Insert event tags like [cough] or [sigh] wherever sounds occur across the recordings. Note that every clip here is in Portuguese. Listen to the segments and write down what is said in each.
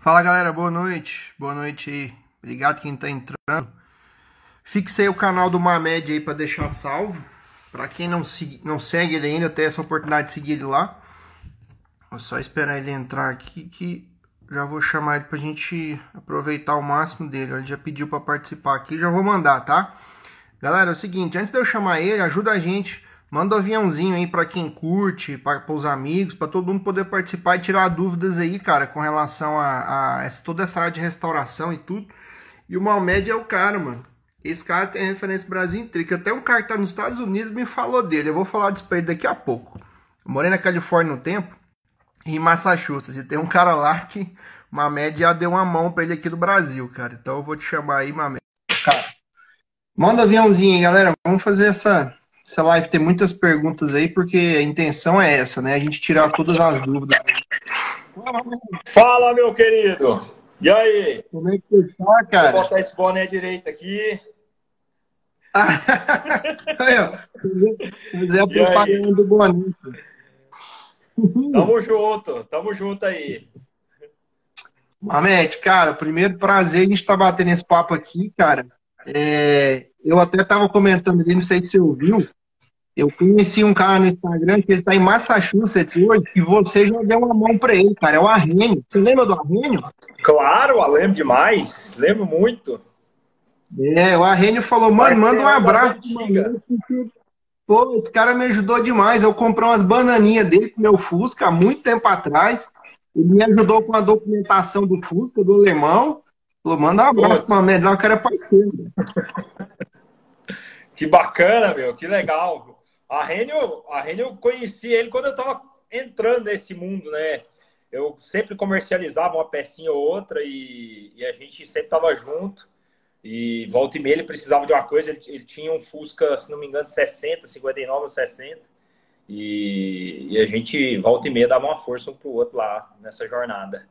Fala galera, boa noite. Boa noite aí. Obrigado quem tá entrando. Fixei o canal do Mamed aí para deixar salvo. Para quem não, não segue ele ainda, tem essa oportunidade de seguir ele lá. Vou só esperar ele entrar aqui que já vou chamar ele pra gente aproveitar o máximo dele. Ele já pediu para participar aqui, já vou mandar, tá? Galera, é o seguinte, antes de eu chamar ele, ajuda a gente Manda um aviãozinho aí para quem curte, para os amigos, para todo mundo poder participar e tirar dúvidas aí, cara, com relação a, a essa, toda essa área de restauração e tudo. E o Malmed é o cara, mano. Esse cara tem referência Brasil inteiro. Que até um cara que tá nos Estados Unidos me falou dele. Eu vou falar disso pra ele daqui a pouco. Eu morei na Califórnia no tempo, em Massachusetts. E tem um cara lá que Mamed já deu uma mão pra ele aqui do Brasil, cara. Então eu vou te chamar aí, Mamed. Cara, manda aviãozinho aí, galera. Vamos fazer essa essa live tem muitas perguntas aí, porque a intenção é essa, né? A gente tirar todas as dúvidas. Fala, meu querido! E aí? Como é que você tá, cara? Vou botar esse boné direito aqui. [laughs] a propaganda do boné. Tamo junto, tamo junto aí. Mamete, cara, primeiro prazer a gente estar tá batendo esse papo aqui, cara. É, eu até estava comentando ali, não sei se você ouviu, eu conheci um cara no Instagram que ele está em Massachusetts hoje e você já deu uma mão para ele, cara. É o Arrênio. Você lembra do Arrênio? Claro, eu lembro demais. Lembro muito. É, o Arrênio falou, mano, manda um abraço pro Pô, esse cara me ajudou demais. Eu comprei umas bananinhas dele com meu Fusca há muito tempo atrás. Ele me ajudou com a documentação do Fusca, do alemão. Falou, manda um abraço para o o cara é parceiro. Que bacana, meu, que legal. A Renio, a Renio eu conheci ele quando eu estava entrando nesse mundo, né? Eu sempre comercializava uma pecinha ou outra e, e a gente sempre estava junto. E volta e meia ele precisava de uma coisa, ele, ele, tinha um Fusca, se não me engano, 60, 59 ou 60. E, e, a gente volta e meia dava uma força um pro outro lá nessa jornada.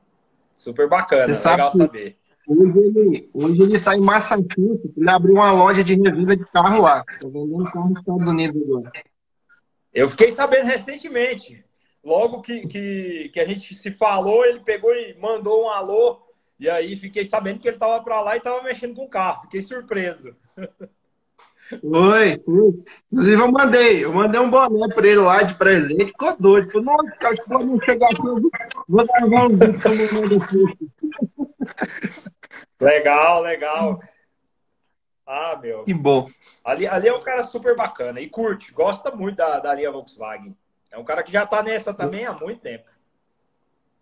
Super bacana, legal saber. Hoje ele, hoje ele tá em Massachusetts, ele abriu uma loja de revenda de carro lá. Tá vendendo carro nos Estados Unidos agora. Eu fiquei sabendo recentemente. Logo que, que, que a gente se falou, ele pegou e mandou um alô. E aí fiquei sabendo que ele tava para lá e tava mexendo com o carro. Fiquei surpreso. Oi, inclusive eu mandei, eu mandei um boné para ele lá de presente, ficou doido. Falei, nossa, cara, quando não chegar aqui, eu vou gravar um vídeo com Legal, legal. Ah, meu. Que bom. Ali, ali é um cara super bacana e curte, gosta muito da, da linha Volkswagen. É um cara que já tá nessa também há muito tempo.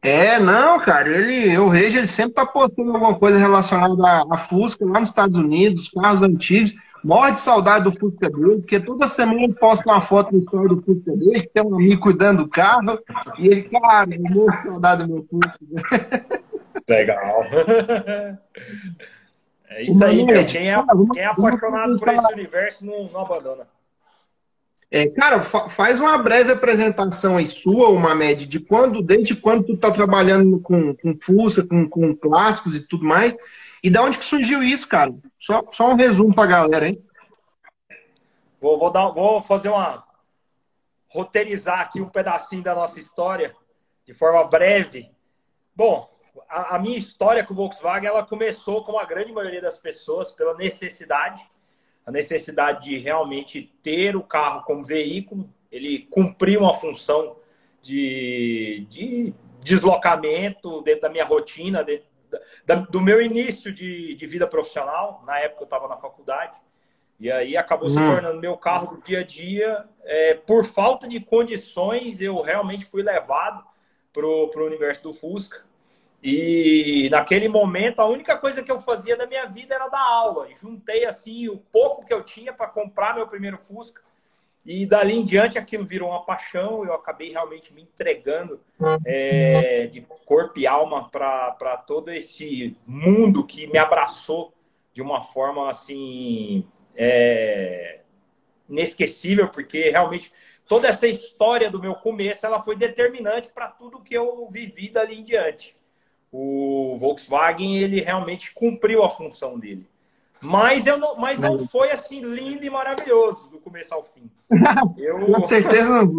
É, não, cara, ele, eu vejo, ele sempre tá postando alguma coisa relacionada à, à Fusca lá nos Estados Unidos, carros antigos. Morre de saudade do Fusca dele, porque toda semana ele posta uma foto no história do Fusca dele, que tem um amigo cuidando do carro, e ele, cara, eu morro de saudade do meu Fusca. [laughs] Legal. [laughs] É isso aí, cara. Quem é, quem é apaixonado por esse universo não, não abandona. É, cara, fa faz uma breve apresentação aí sua, uma média, de quando, desde quando tu tá trabalhando com, com Fusca, com, com clássicos e tudo mais, e da onde que surgiu isso, cara? Só, só um resumo pra galera, hein? Vou, vou, dar, vou fazer uma. roteirizar aqui um pedacinho da nossa história, de forma breve. Bom, a, a, minha história com o Volkswagen ela começou, como a grande maioria das pessoas, pela necessidade, a necessidade de realmente ter o carro como veículo, ele cumprir uma função de, de deslocamento dentro da minha rotina, dentro da, do meu início de, de, vida profissional. Na época eu estava na faculdade. E aí acabou se hum. tornando meu carro do dia a dia. É, por falta de condições, eu realmente fui levado para o universo do Fusca. E naquele momento, a única coisa que eu fazia na minha vida era dar aula. E juntei assim o pouco que eu tinha para comprar meu primeiro Fusca. E dali em diante aquilo virou uma paixão. Eu acabei realmente me entregando é, de corpo e alma para todo esse mundo que me abraçou de uma forma assim é, inesquecível, porque realmente toda essa história do meu começo ela foi determinante para tudo que eu vivi dali em diante o Volkswagen ele realmente cumpriu a função dele. Mas, eu não, mas não foi assim lindo e maravilhoso do começo ao fim. [laughs] Eu... Com certeza não.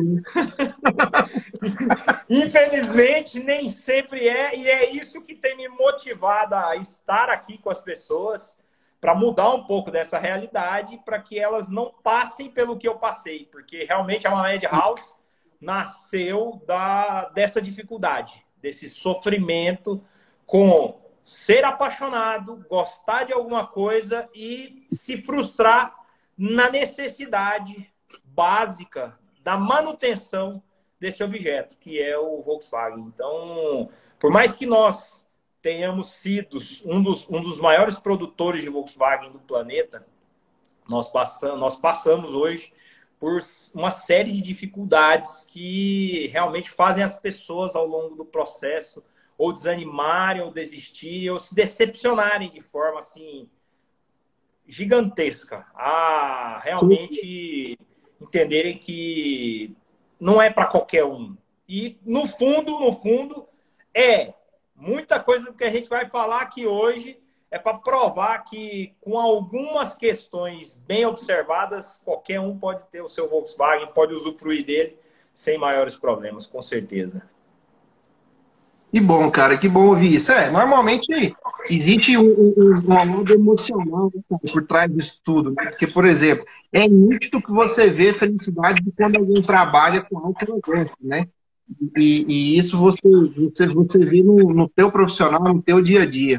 [laughs] Infelizmente, nem sempre é, e é isso que tem me motivado a estar aqui com as pessoas para mudar um pouco dessa realidade, para que elas não passem pelo que eu passei, porque realmente a Mamed House nasceu da, dessa dificuldade, desse sofrimento com ser apaixonado, gostar de alguma coisa e se frustrar na necessidade básica da manutenção desse objeto, que é o Volkswagen. Então, por mais que nós tenhamos sido um dos, um dos maiores produtores de Volkswagen do planeta, nós passamos, nós passamos hoje por uma série de dificuldades que realmente fazem as pessoas ao longo do processo ou desanimarem, ou desistirem, ou se decepcionarem de forma assim gigantesca, a realmente entenderem que não é para qualquer um. E no fundo, no fundo, é muita coisa do que a gente vai falar aqui hoje é para provar que com algumas questões bem observadas, qualquer um pode ter o seu Volkswagen, pode usufruir dele sem maiores problemas, com certeza. Que bom, cara, que bom ouvir isso. É, normalmente existe um, um, um emocional né, por trás disso tudo. Né? Porque, por exemplo, é nítido que você vê felicidade de quando alguém trabalha com algo que né? E, e, isso você, você, você vê no, no teu profissional, no teu dia a dia.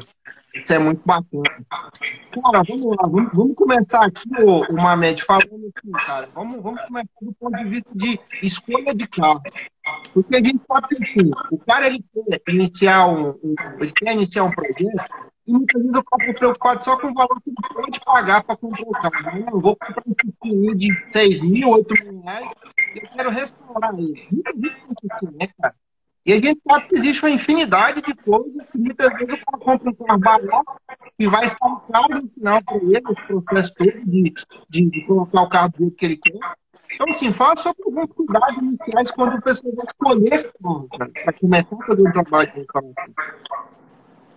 Isso é muito bacana. Cara, vamos lá, vamos, vamos começar aqui, o, o Mamed, falando assim, cara. Vamos, vamos começar do ponto de vista de escolha de carro. Porque a gente sabe que assim, o cara ele quer iniciar um, um, ele quer iniciar um projeto e muitas vezes eu fico preocupado só com o valor que ele pode pagar para comprar o carro. Eu não vou comprar um Tiffany de 6 mil, 8 mil reais, eu quero restaurar ele. Muitas vezes é assim, né, cara? E a gente sabe que existe uma infinidade de coisas que muitas vezes o cara compra um carro barato e vai estar caro no final para ele, esse processo todo de, de, de, colocar o carro do que ele quer. Então, assim, fala sobre alguns cuidados iniciais quando o pessoal vai escolher esse carro, para começar a fazer o trabalho de um carro.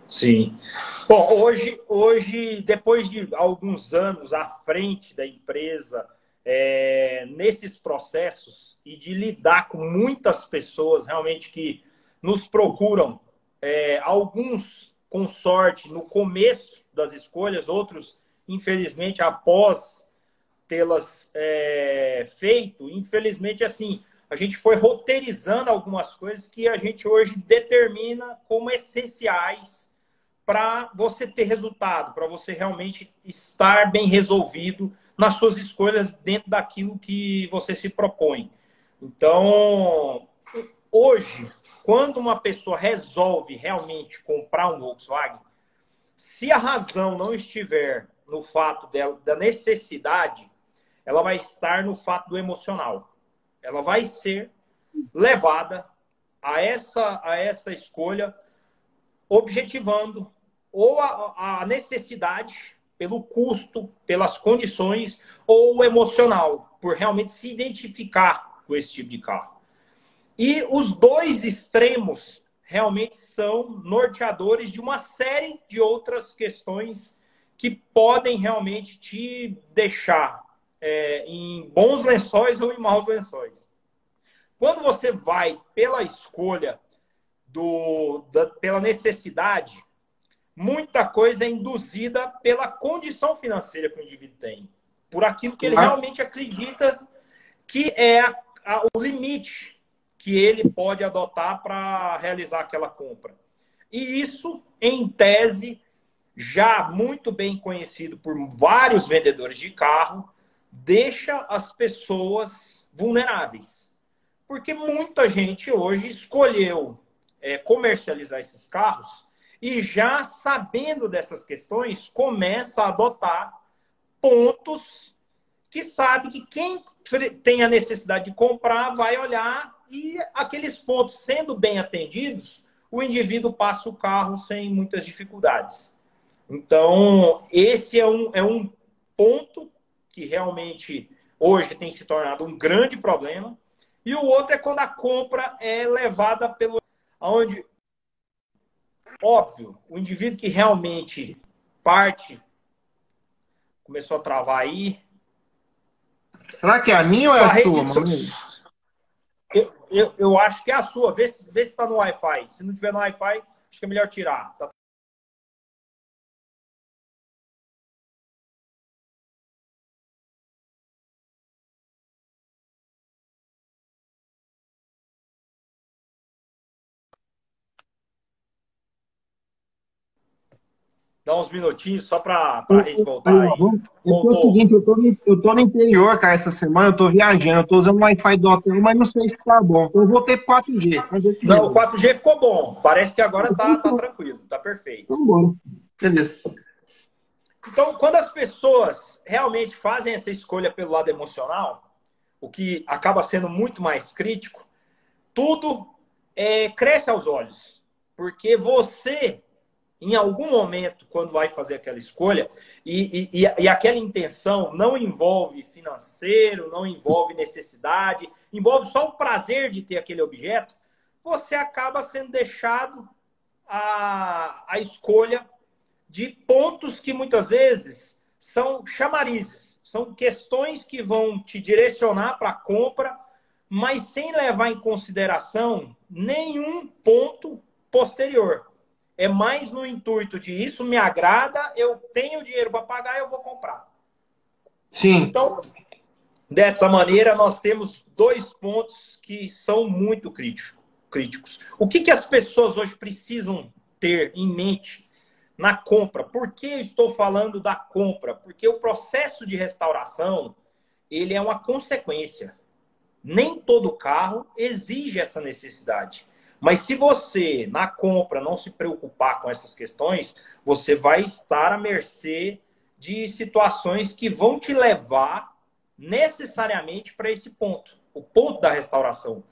Sim. Bom, hoje, hoje, depois de alguns anos à frente da empresa, é, nesses processos e de lidar com muitas pessoas realmente que nos procuram, é, alguns com sorte no começo das escolhas, outros, infelizmente, após tê-las é, feito, infelizmente, assim, a gente foi roteirizando algumas coisas que a gente hoje determina como essenciais para você ter resultado, para você realmente estar bem resolvido nas suas escolhas dentro daquilo que você se propõe. Então, hoje, quando uma pessoa resolve realmente comprar um Volkswagen, se a razão não estiver no fato dela, da necessidade, ela vai estar no fato do emocional. Ela vai ser levada a essa, a essa escolha objetivando ou a, a necessidade pelo custo, pelas condições ou emocional, por realmente se identificar com esse tipo de carro. E os dois extremos realmente são norteadores de uma série de outras questões que podem realmente te deixar é, em bons lençóis ou em maus lençóis. Quando você vai pela escolha do, da, pela necessidade, muita coisa é induzida pela condição financeira que o indivíduo tem, por aquilo que ele realmente acredita que é a, a, o limite que ele pode adotar para realizar aquela compra. E isso, em tese, já muito bem conhecido por vários vendedores de carro, deixa as pessoas vulneráveis. Porque muita gente hoje escolheu é, comercializar esses carros e já sabendo dessas questões, começa a adotar pontos que sabe que quem tem a necessidade de comprar vai olhar e aqueles pontos sendo bem atendidos, o indivíduo passa o carro sem muitas dificuldades. Então, esse é um, é um ponto que realmente hoje tem se tornado um grande problema. E o outro é quando a compra é levada pelo. onde Óbvio, o indivíduo que realmente parte Começou a travar aí. Será que é a minha ou é a, tua, mano? Eu, eu, eu, acho que é a sua. Vê se, vê se tá no Wi-Fi. Se não tiver no Wi-Fi, acho que é melhor tirar. Tá Dá uns minutinhos só para a gente voltar aí. Eu tô seguinte, eu tô, no, eu tô no interior, cara, essa semana, eu tô viajando, eu tô usando o Wi-Fi do hotel, mas não sei se tá bom. Então eu vou ter 4G. Não, o 4G ficou bom. Parece que agora tá, tá tranquilo, tá perfeito. Então, bom. Beleza. Então, quando as pessoas realmente fazem essa escolha pelo lado emocional, o que acaba sendo muito mais crítico, tudo é, cresce aos olhos. Porque você em algum momento, quando vai fazer aquela escolha, e, e, e, aquela intenção não envolve financeiro, não envolve necessidade, envolve só o prazer de ter aquele objeto, você acaba sendo deixado a, a escolha de pontos que muitas vezes são chamarizes, são questões que vão te direcionar para a compra, mas sem levar em consideração nenhum ponto posterior é mais no intuito de isso me agrada, eu tenho dinheiro para pagar, eu vou comprar. Sim. Então, dessa maneira, nós temos dois pontos que são muito críticos. O que, que as pessoas hoje precisam ter em mente na compra? Por que estou falando da compra? Porque o processo de restauração ele é uma consequência. Nem todo carro exige essa necessidade. Mas se você, na compra, não se preocupar com essas questões, você vai estar à mercê de situações que vão te levar necessariamente para esse ponto, o ponto da restauração.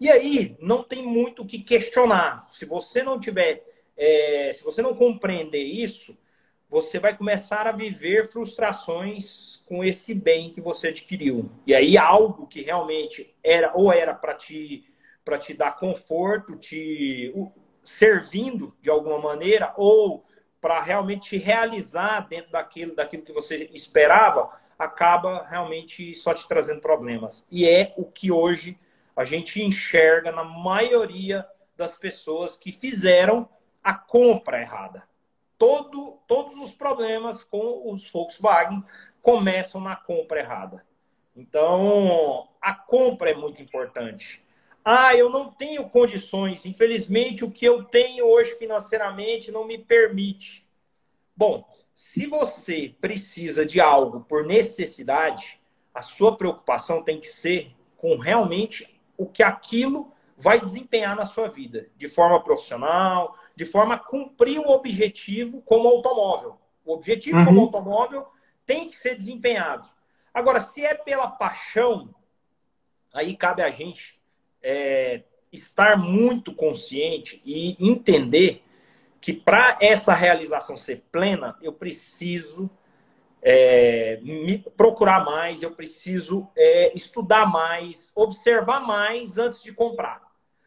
E aí não tem muito o que questionar. Se você não tiver, é, se você não compreender isso, você vai começar a viver frustrações com esse bem que você adquiriu. E aí algo que realmente era ou era para te para te dar conforto, te servindo de alguma maneira, ou para realmente te realizar dentro daquilo, daquilo que você esperava, acaba realmente só te trazendo problemas. E é o que hoje a gente enxerga na maioria das pessoas que fizeram a compra errada. Todo, todos os problemas com os Volkswagen começam na compra errada. Então, a compra é muito importante. Ah, eu não tenho condições. Infelizmente, o que eu tenho hoje financeiramente não me permite. Bom, se você precisa de algo por necessidade, a sua preocupação tem que ser com realmente o que aquilo vai desempenhar na sua vida, de forma profissional, de forma a cumprir o objetivo como automóvel. O objetivo uhum. como automóvel tem que ser desempenhado. Agora, se é pela paixão, aí cabe a gente é, estar muito consciente e entender que para essa realização ser plena, eu preciso é, me procurar mais, eu preciso é, estudar mais, observar mais antes de comprar.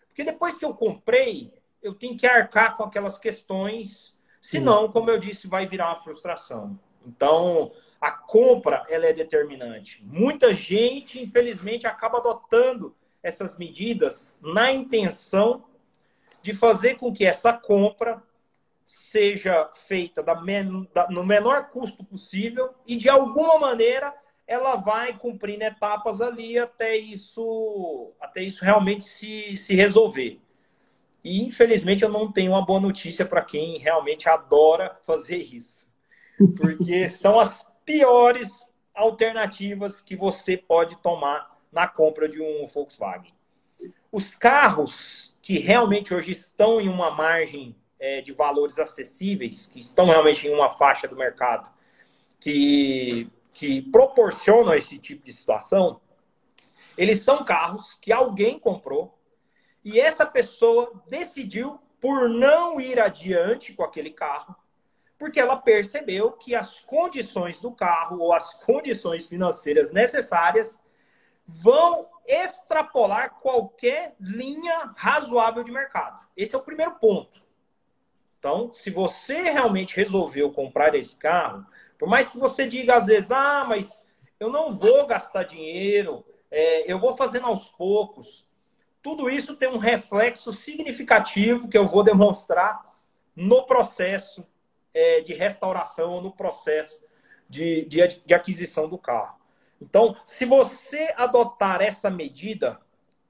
Porque depois que eu comprei, eu tenho que arcar com aquelas questões, senão, como eu disse, vai virar uma frustração. Então, a compra ela é determinante. Muita gente, infelizmente, acaba adotando essas medidas na intenção de fazer com que essa compra seja feita da men da, no menor custo possível e de alguma maneira ela vai cumprindo etapas ali até isso até isso realmente se, se resolver. E infelizmente eu não tenho uma boa notícia para quem realmente adora fazer isso. Porque [laughs] são as piores alternativas que você pode tomar na compra de um Volkswagen. Os carros que realmente hoje estão em uma margem é, de valores acessíveis, que estão realmente em uma faixa do mercado que, que proporcionam esse tipo de situação, eles são carros que alguém comprou e essa pessoa decidiu por não ir adiante com aquele carro, porque ela percebeu que as condições do carro ou as condições financeiras necessárias vão extrapolar qualquer linha razoável de mercado. Esse é o primeiro ponto. Então, se você realmente resolveu comprar esse carro, Por mais que você diga às vezes, ah, mas eu não vou gastar dinheiro, é, eu vou fazendo aos poucos. Tudo isso tem um reflexo significativo que eu vou demonstrar no processo é, de restauração, no processo de, de, de aquisição do carro. Então, se você adotar essa medida,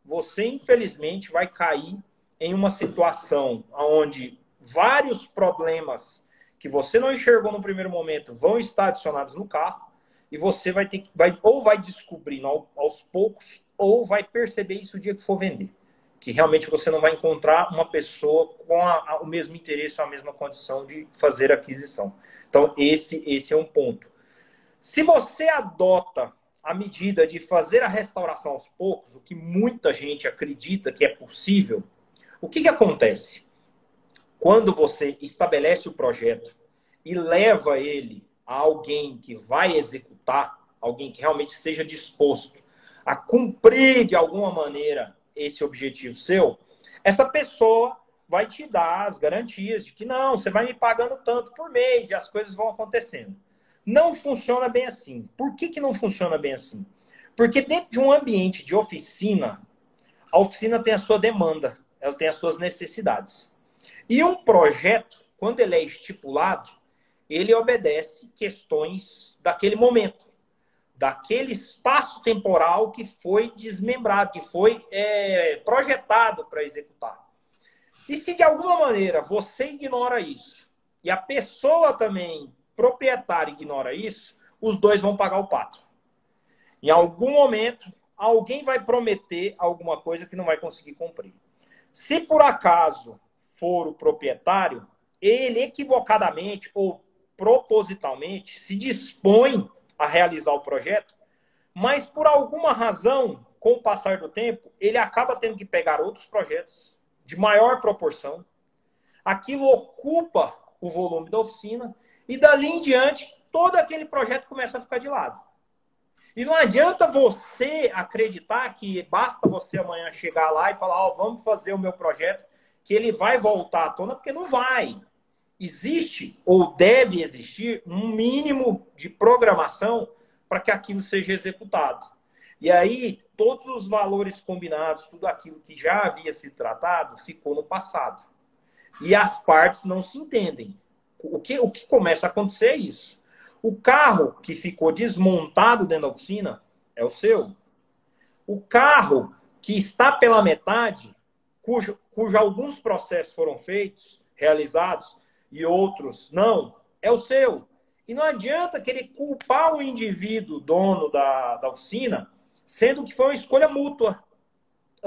você infelizmente vai cair em uma situação onde vários problemas que você não enxergou no primeiro momento vão estar adicionados no carro e você vai ter que vai, ou vai descobrindo aos poucos ou vai perceber isso o dia que for vender que realmente você não vai encontrar uma pessoa com a, a, o mesmo interesse, a mesma condição de fazer aquisição. Então esse esse é um ponto. Se você adota a medida de fazer a restauração aos poucos, o que muita gente acredita que é possível, o que, que acontece? Quando você estabelece o projeto e leva ele a alguém que vai executar, alguém que realmente esteja disposto a cumprir de alguma maneira esse objetivo seu, essa pessoa vai te dar as garantias de que não, você vai me pagando tanto por mês e as coisas vão acontecendo. Não funciona bem assim. Por que, que não funciona bem assim? Porque dentro de um ambiente de oficina, a oficina tem a sua demanda, ela tem as suas necessidades. E um projeto, quando ele é estipulado, ele obedece questões daquele momento, daquele espaço temporal que foi desmembrado, que foi é, projetado para executar. E se de alguma maneira você ignora isso, e a pessoa também proprietário ignora isso, os dois vão pagar o pato. Em algum momento, alguém vai prometer alguma coisa que não vai conseguir cumprir. Se por acaso for o proprietário, ele equivocadamente ou propositalmente se dispõe a realizar o projeto, mas por alguma razão, com o passar do tempo, ele acaba tendo que pegar outros projetos de maior proporção. Aquilo ocupa o volume da oficina e dali em diante, todo aquele projeto começa a ficar de lado. E não adianta você acreditar que basta você amanhã chegar lá e falar, ó, oh, vamos fazer o meu projeto, que ele vai voltar à tona, porque não vai. Existe ou deve existir um mínimo de programação para que aquilo seja executado. E aí, todos os valores combinados, tudo aquilo que já havia sido tratado, ficou no passado. E as partes não se entendem o que, o que começa a acontecer é isso. O carro que ficou desmontado dentro da oficina é o seu. O carro que está pela metade, cujo, cujo alguns processos foram feitos, realizados, e outros não, é o seu. E não adianta querer culpar o indivíduo, dono da, da oficina, sendo que foi uma escolha mútua.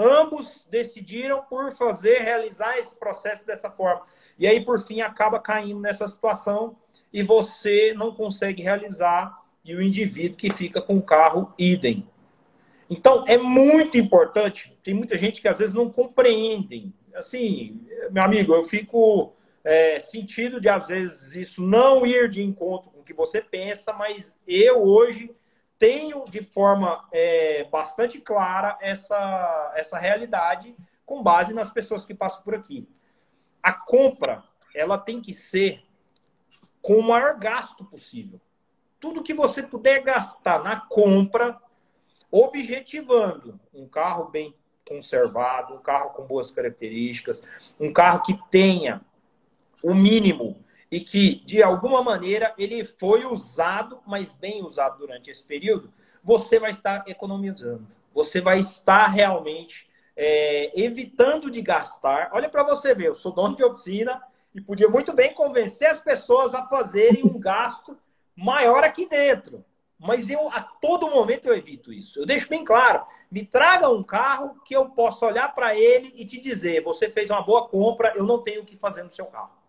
Ambos decidiram por fazer, realizar esse processo dessa forma. E aí, por fim, acaba caindo nessa situação e você não consegue realizar e o indivíduo que fica com o carro idem. Então, é muito importante. Tem muita gente que às vezes não compreendem. Assim, meu amigo, eu fico é, sentido de às vezes isso não ir de encontro com o que você pensa, mas eu hoje tenho de forma é, bastante clara essa, essa realidade com base nas pessoas que passam por aqui a compra ela tem que ser com o maior gasto possível. Tudo que você puder gastar na compra, objetivando um carro bem conservado, um carro com boas características, um carro que tenha o mínimo e que, de alguma maneira, ele foi usado, mas bem usado durante esse período, você vai estar economizando. Você vai estar realmente é, evitando de gastar. Olha para você ver, eu sou dono de oficina e podia muito bem convencer as pessoas a fazerem um gasto maior aqui dentro. Mas eu, a todo momento, eu evito isso. Eu deixo bem claro: me traga um carro que eu possa olhar para ele e te dizer: você fez uma boa compra, eu não tenho o que fazer no seu carro.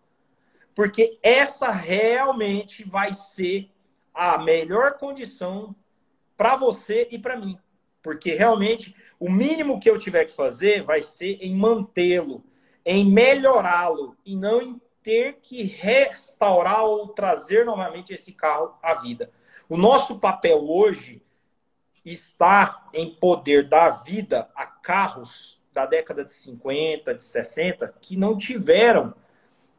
Porque essa realmente vai ser a melhor condição para você e para mim. Porque realmente o mínimo que eu tiver que fazer vai ser em mantê-lo, em melhorá-lo e não em ter que restaurar ou trazer novamente esse carro à vida. O nosso papel hoje está em poder dar vida a carros da década de 50, de 60, que não tiveram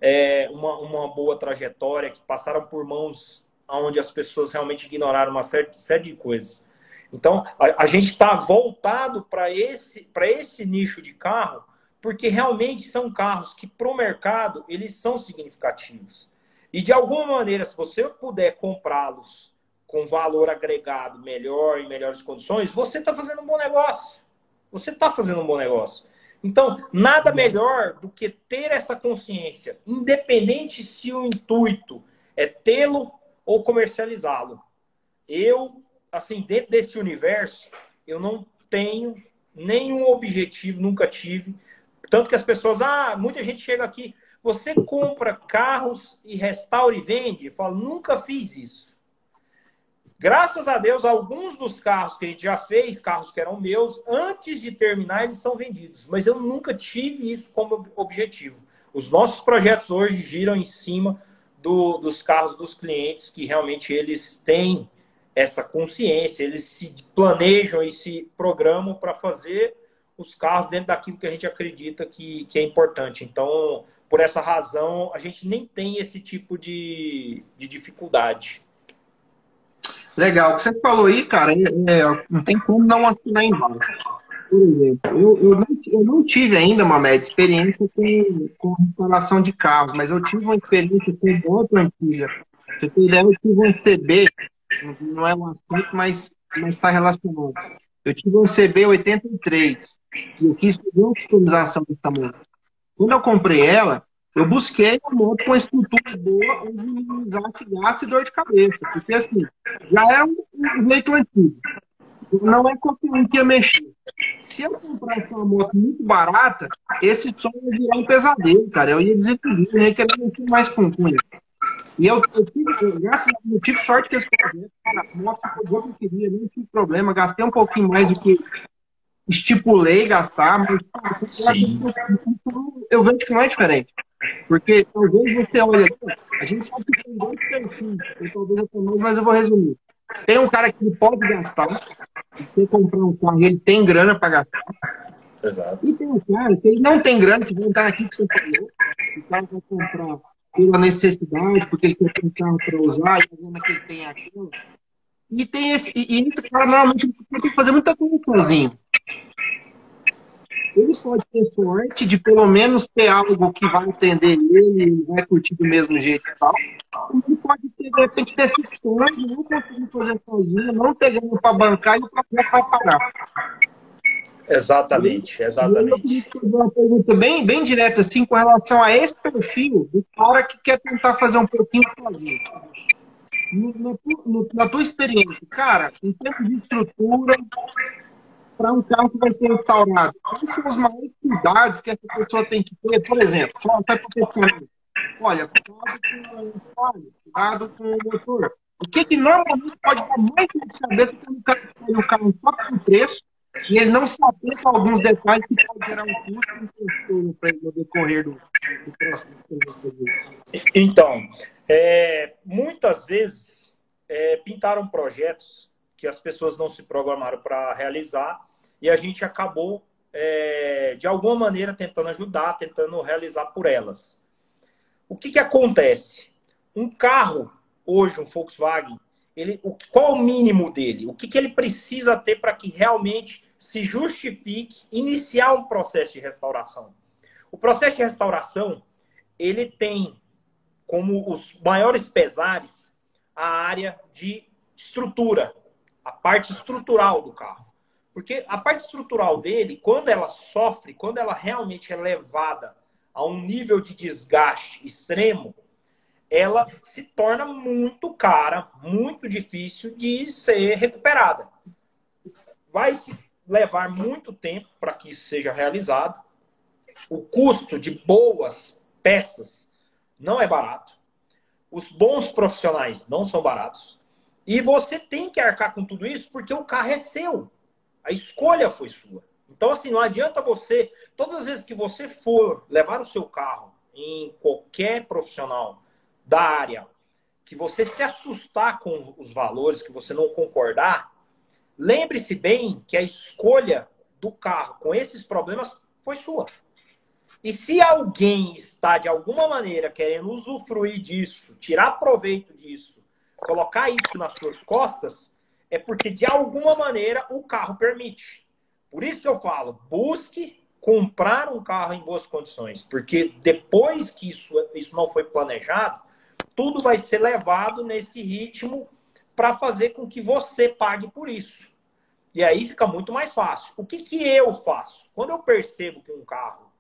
é, uma, uma boa trajetória, que passaram por mãos onde as pessoas realmente ignoraram uma série, série de coisas. Então, a, a gente está voltado para esse, esse nicho de carro, porque realmente são carros que, para o mercado, eles são significativos. E, de alguma maneira, se você puder comprá-los com valor agregado melhor, em melhores condições, você está fazendo um bom negócio. Você está fazendo um bom negócio. Então, nada melhor do que ter essa consciência, independente se o intuito é tê-lo ou comercializá-lo. Eu, assim, dentro desse universo, eu não tenho nenhum objetivo, nunca tive. Tanto que as pessoas, ah, muita gente chega aqui, você compra carros e restaura e vende? Eu falo, nunca fiz isso. Graças a Deus, alguns dos carros que a gente já fez, carros que eram meus, antes de terminar, eles são vendidos. Mas eu nunca tive isso como objetivo. Os nossos projetos hoje giram em cima do, dos carros dos clientes, que realmente eles têm essa consciência, eles se planejam e se programam para fazer os carros dentro daquilo que a gente acredita que, que é importante. Então, por essa razão, a gente nem tem esse tipo de, de dificuldade. Legal. O que você falou aí, cara, é, é, não tem como não assinar embaixo. Por exemplo, eu, eu, não, eu não tive ainda uma média experiência com, com restauração de carros, mas eu tive uma experiência com moto antiga. Você tem ideia, eu tive um CB, não é um assunto, mas está relacionado. Eu tive um CB 83 e eu quis fazer uma customização dessa moto. Quando eu comprei ela, eu busquei uma moto com estrutura boa, onde minimizasse gasto e dor de cabeça. Porque, assim, já era um, um veículo antigo. Não é qualquer um que ia mexer. Se eu comprasse uma moto muito barata, esse som ia virar um pesadelo, cara. Eu ia desentupir, eu ia querer mexer mais com cunha. E eu, eu tive, graças a Deus, eu tive sorte que esse projeto, cara, a moto ficou boa que eu queria, não tive problema. Gastei um pouquinho mais do que estipulei gastar, mas Sim. eu vejo que não é diferente. Porque talvez você olha, a gente sabe que tem dois perfis, talvez eu também, mas eu vou resumir. Tem um cara que pode gastar, você comprar um carro ele tem grana para gastar. Exato. E tem um cara que ele não tem grana, que vai entrar aqui que você falou, o cara vai comprar pela necessidade, porque ele quer ter um carro para usar, e a grana que ele tem aquilo. E tem esse, e, e esse cara normalmente tem que fazer muita coisa sozinho ele pode ter sorte de pelo menos ter algo que vai entender ele, vai curtir do mesmo jeito e tal. Ele pode ter, de repente, decepções de não conseguir fazer sozinho, não ter ganho para bancar e o projeto vai parar. Exatamente, exatamente. Eu uma pergunta bem, bem direta, assim, com relação a esse perfil do cara que quer tentar fazer um pouquinho sozinho. No, no, na tua experiência, cara, em termos de estrutura, para um carro que vai ser restaurado? Quais são os maiores cuidados que essa pessoa tem que ter? Por exemplo, só vai proteger. Olha, cuidado com o óleo, cuidado com o motor. O que, que normalmente pode dar mais de cabeça quando o cara escolhe o carro só pelo preço e ele não a alguns detalhes que podem gerar um custo para ele no decorrer do, do próximo. Então, é, muitas vezes é, pintaram projetos que as pessoas não se programaram para realizar e a gente acabou, é, de alguma maneira, tentando ajudar, tentando realizar por elas. O que, que acontece? Um carro, hoje, um Volkswagen, ele, o, qual o mínimo dele? O que, que ele precisa ter para que realmente se justifique iniciar um processo de restauração? O processo de restauração, ele tem como os maiores pesares a área de estrutura, a parte estrutural do carro. Porque a parte estrutural dele, quando ela sofre, quando ela realmente é levada a um nível de desgaste extremo, ela se torna muito cara, muito difícil de ser recuperada. Vai se levar muito tempo para que isso seja realizado. O custo de boas peças não é barato. Os bons profissionais não são baratos. E você tem que arcar com tudo isso porque o carro é seu. A escolha foi sua. Então, assim, não adianta você, todas as vezes que você for levar o seu carro em qualquer profissional da área, que você se assustar com os valores, que você não concordar, lembre-se bem que a escolha do carro com esses problemas foi sua. E se alguém está de alguma maneira querendo usufruir disso, tirar proveito disso, colocar isso nas suas costas, é porque de alguma maneira o carro permite. Por isso eu falo, busque comprar um carro em boas condições, porque depois que isso, isso não foi planejado, tudo vai ser levado nesse ritmo para fazer com que você pague por isso. E aí fica muito mais fácil. O que, que eu faço? Quando eu percebo que um carro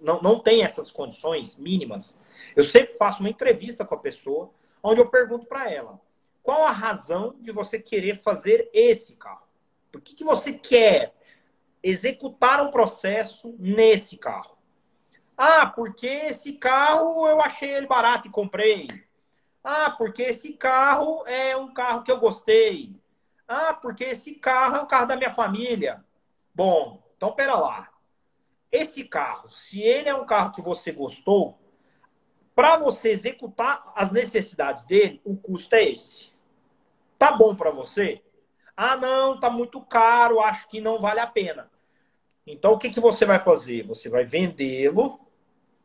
não, não tem essas condições mínimas, eu sempre faço uma entrevista com a pessoa, onde eu pergunto para ela: qual a razão de você querer fazer esse carro? Por que, que você quer executar um processo nesse carro? Ah, porque esse carro eu achei ele barato e comprei. Ah, porque esse carro é um carro que eu gostei. Ah, porque esse carro é o carro da minha família. Bom, então pera lá. Esse carro, se ele é um carro que você gostou, para você executar as necessidades dele, o custo é esse. Tá bom para você? Ah, não, tá muito caro, acho que não vale a pena. Então o que, que você vai fazer? Você vai vendê-lo,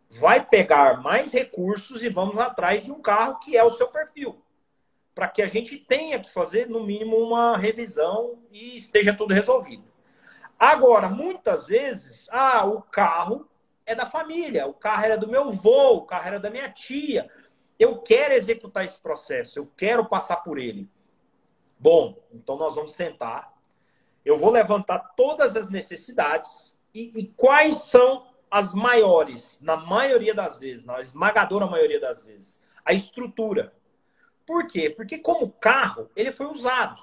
vai pegar mais recursos e vamos atrás de um carro que é o seu perfil. Para que a gente tenha que fazer, no mínimo, uma revisão e esteja tudo resolvido. Agora, muitas vezes, ah, o carro é da família, o carro era do meu avô, o carro era da minha tia. Eu quero executar esse processo, eu quero passar por ele. Bom, então nós vamos sentar. Eu vou levantar todas as necessidades e, e quais são as maiores, na maioria das vezes, na esmagadora maioria das vezes, a estrutura. Por quê? Porque como carro, ele foi usado.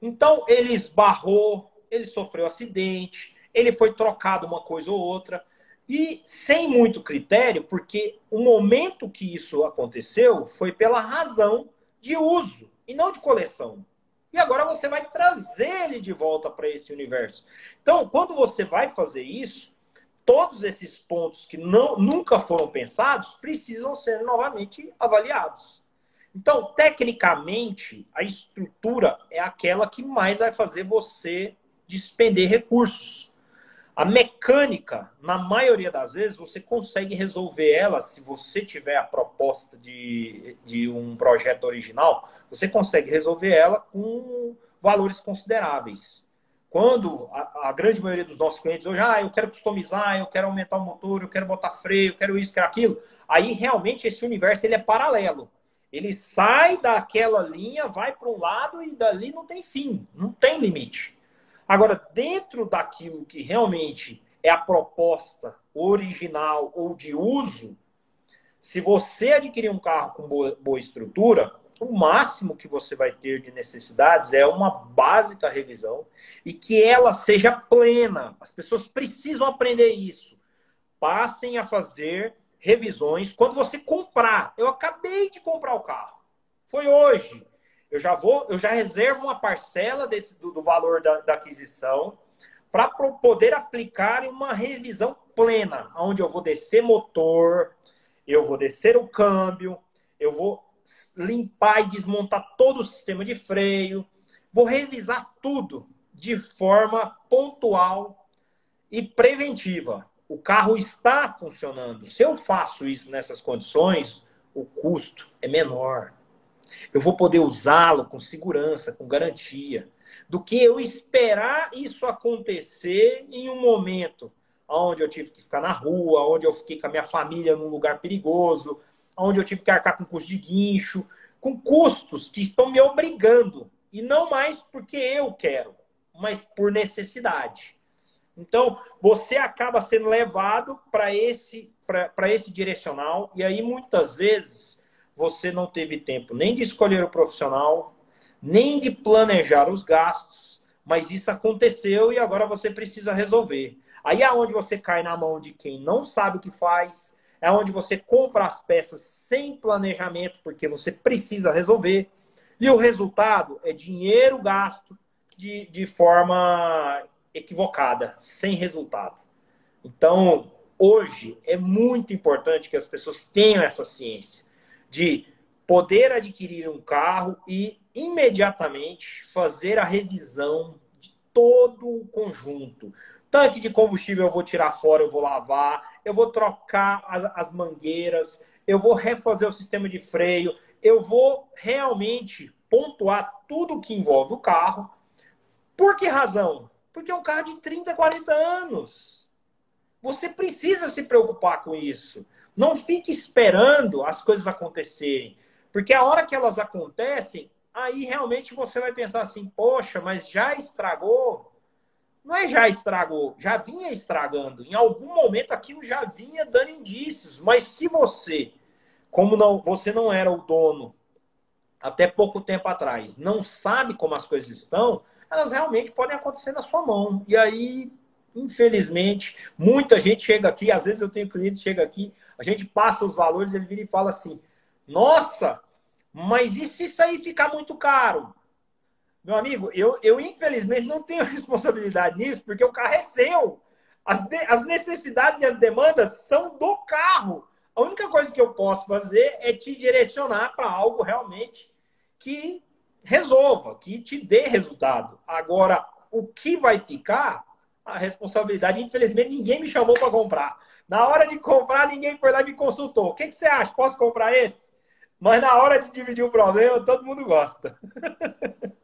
Então, ele esbarrou, ele sofreu acidente, ele foi trocado uma coisa ou outra. E sem muito critério, porque o momento que isso aconteceu foi pela razão de uso e não de coleção. E agora você vai trazer ele de volta para esse universo. Então, quando você vai fazer isso, todos esses pontos que não, nunca foram pensados precisam ser novamente avaliados. Então, tecnicamente, a estrutura é aquela que mais vai fazer você despender recursos. A mecânica, na maioria das vezes, você consegue resolver ela se você tiver a proposta de, de um projeto original, você consegue resolver ela com valores consideráveis. Quando a, a, grande maioria dos nossos clientes hoje, ah, eu quero customizar, eu quero aumentar o motor, eu quero botar freio, eu quero isso, quero aquilo, aí realmente esse universo ele é paralelo. Ele sai daquela linha, vai para um lado e dali não tem fim, não tem limite. Agora, dentro daquilo que realmente é a proposta original ou de uso, se você adquirir um carro com boa, boa estrutura, o máximo que você vai ter de necessidades é uma básica revisão e que ela seja plena. As pessoas precisam aprender isso. Passem a fazer revisões quando você comprar. Eu acabei de comprar o carro. Foi hoje eu já vou, eu já reservo uma parcela desse, do, do valor da, da aquisição para poder aplicar uma revisão plena, onde eu vou descer motor, eu vou descer o câmbio, eu vou limpar e desmontar todo o sistema de freio, vou revisar tudo de forma pontual e preventiva. O carro está funcionando. Se eu faço isso nessas condições, o custo é menor. Eu vou poder usá-lo com segurança, com garantia, do que eu esperar isso acontecer em um momento onde eu tive que ficar na rua, onde eu fiquei com a minha família num lugar perigoso, onde eu tive que arcar com custo de guincho, com custos que estão me obrigando, e não mais porque eu quero, mas por necessidade. Então, você acaba sendo levado para esse, esse direcional, e aí muitas vezes você não teve tempo nem de escolher o profissional, nem de planejar os gastos, mas isso aconteceu e agora você precisa resolver. Aí é onde você cai na mão de quem não sabe o que faz, é onde você compra as peças sem planejamento, porque você precisa resolver. E o resultado é dinheiro gasto de, de forma equivocada, sem resultado. Então, hoje é muito importante que as pessoas tenham essa ciência de poder adquirir um carro e imediatamente fazer a revisão de todo o conjunto. Tanque de combustível eu vou tirar fora, eu vou lavar, eu vou trocar as, as mangueiras, eu vou refazer o sistema de freio, eu vou realmente pontuar tudo que envolve o carro. Por que razão? Porque é um carro de 30, 40 anos. Você precisa se preocupar com isso. Não fique esperando as coisas acontecerem. Porque a hora que elas acontecem, aí realmente você vai pensar assim: poxa, mas já estragou? Não é já estragou, já vinha estragando. Em algum momento aquilo já vinha dando indícios. Mas se você, como não, você não era o dono até pouco tempo atrás, não sabe como as coisas estão, elas realmente podem acontecer na sua mão. E aí, infelizmente, muita gente chega aqui, às vezes eu tenho cliente que chega aqui, a gente passa os valores, ele vira e fala assim: "Nossa, mas e se isso aí ficar muito caro?" Meu amigo, eu, eu infelizmente não tenho [laughs] responsabilidade nisso, porque o carro é seu. As, de, as necessidades e as demandas são do carro. A única coisa que eu posso fazer é te direcionar para algo realmente que resolva, que te dê resultado. Agora, o que vai ficar, a responsabilidade, infelizmente, ninguém me chamou para comprar. Na hora de comprar, ninguém foi lá e me consultou. O que, que você acha? Posso comprar esse? Mas na hora de dividir o problema, todo mundo gosta. [laughs]